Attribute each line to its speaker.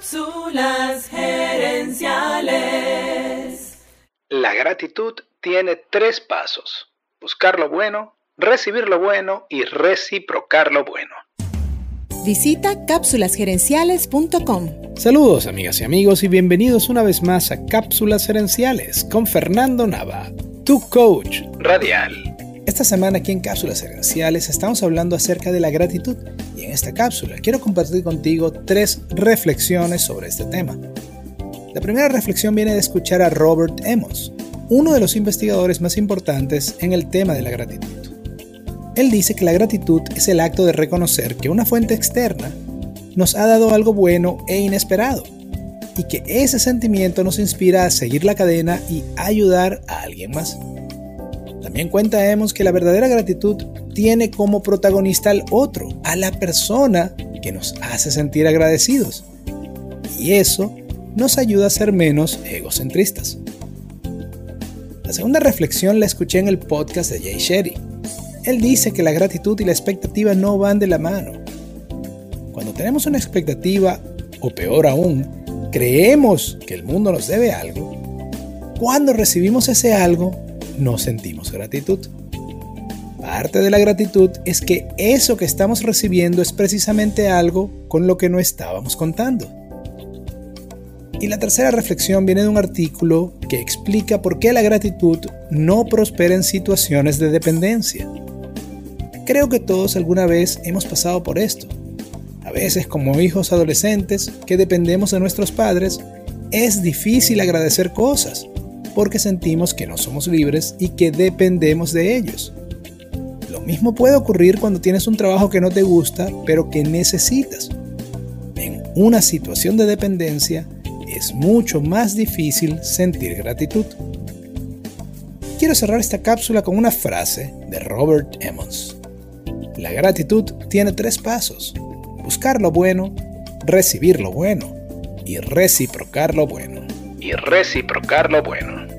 Speaker 1: Cápsulas gerenciales.
Speaker 2: La gratitud tiene tres pasos. Buscar lo bueno, recibir lo bueno y reciprocar lo bueno.
Speaker 3: Visita cápsulasgerenciales.com.
Speaker 4: Saludos amigas y amigos y bienvenidos una vez más a Cápsulas Gerenciales con Fernando Nava, tu coach radial. Esta semana aquí en Cápsulas Gerenciales estamos hablando acerca de la gratitud en esta cápsula quiero compartir contigo tres reflexiones sobre este tema. La primera reflexión viene de escuchar a Robert Emmons, uno de los investigadores más importantes en el tema de la gratitud. Él dice que la gratitud es el acto de reconocer que una fuente externa nos ha dado algo bueno e inesperado, y que ese sentimiento nos inspira a seguir la cadena y ayudar a alguien más. También cuenta que la verdadera gratitud tiene como protagonista al otro, a la persona que nos hace sentir agradecidos. Y eso nos ayuda a ser menos egocentristas. La segunda reflexión la escuché en el podcast de Jay Sherry. Él dice que la gratitud y la expectativa no van de la mano. Cuando tenemos una expectativa, o peor aún, creemos que el mundo nos debe algo, cuando recibimos ese algo, no sentimos gratitud. Parte de la gratitud es que eso que estamos recibiendo es precisamente algo con lo que no estábamos contando. Y la tercera reflexión viene de un artículo que explica por qué la gratitud no prospera en situaciones de dependencia. Creo que todos alguna vez hemos pasado por esto. A veces como hijos adolescentes que dependemos de nuestros padres, es difícil agradecer cosas porque sentimos que no somos libres y que dependemos de ellos. Lo mismo puede ocurrir cuando tienes un trabajo que no te gusta, pero que necesitas. En una situación de dependencia es mucho más difícil sentir gratitud. Quiero cerrar esta cápsula con una frase de Robert Emmons. La gratitud tiene tres pasos. Buscar lo bueno, recibir lo bueno y reciprocar lo bueno.
Speaker 2: Y reciprocar lo bueno.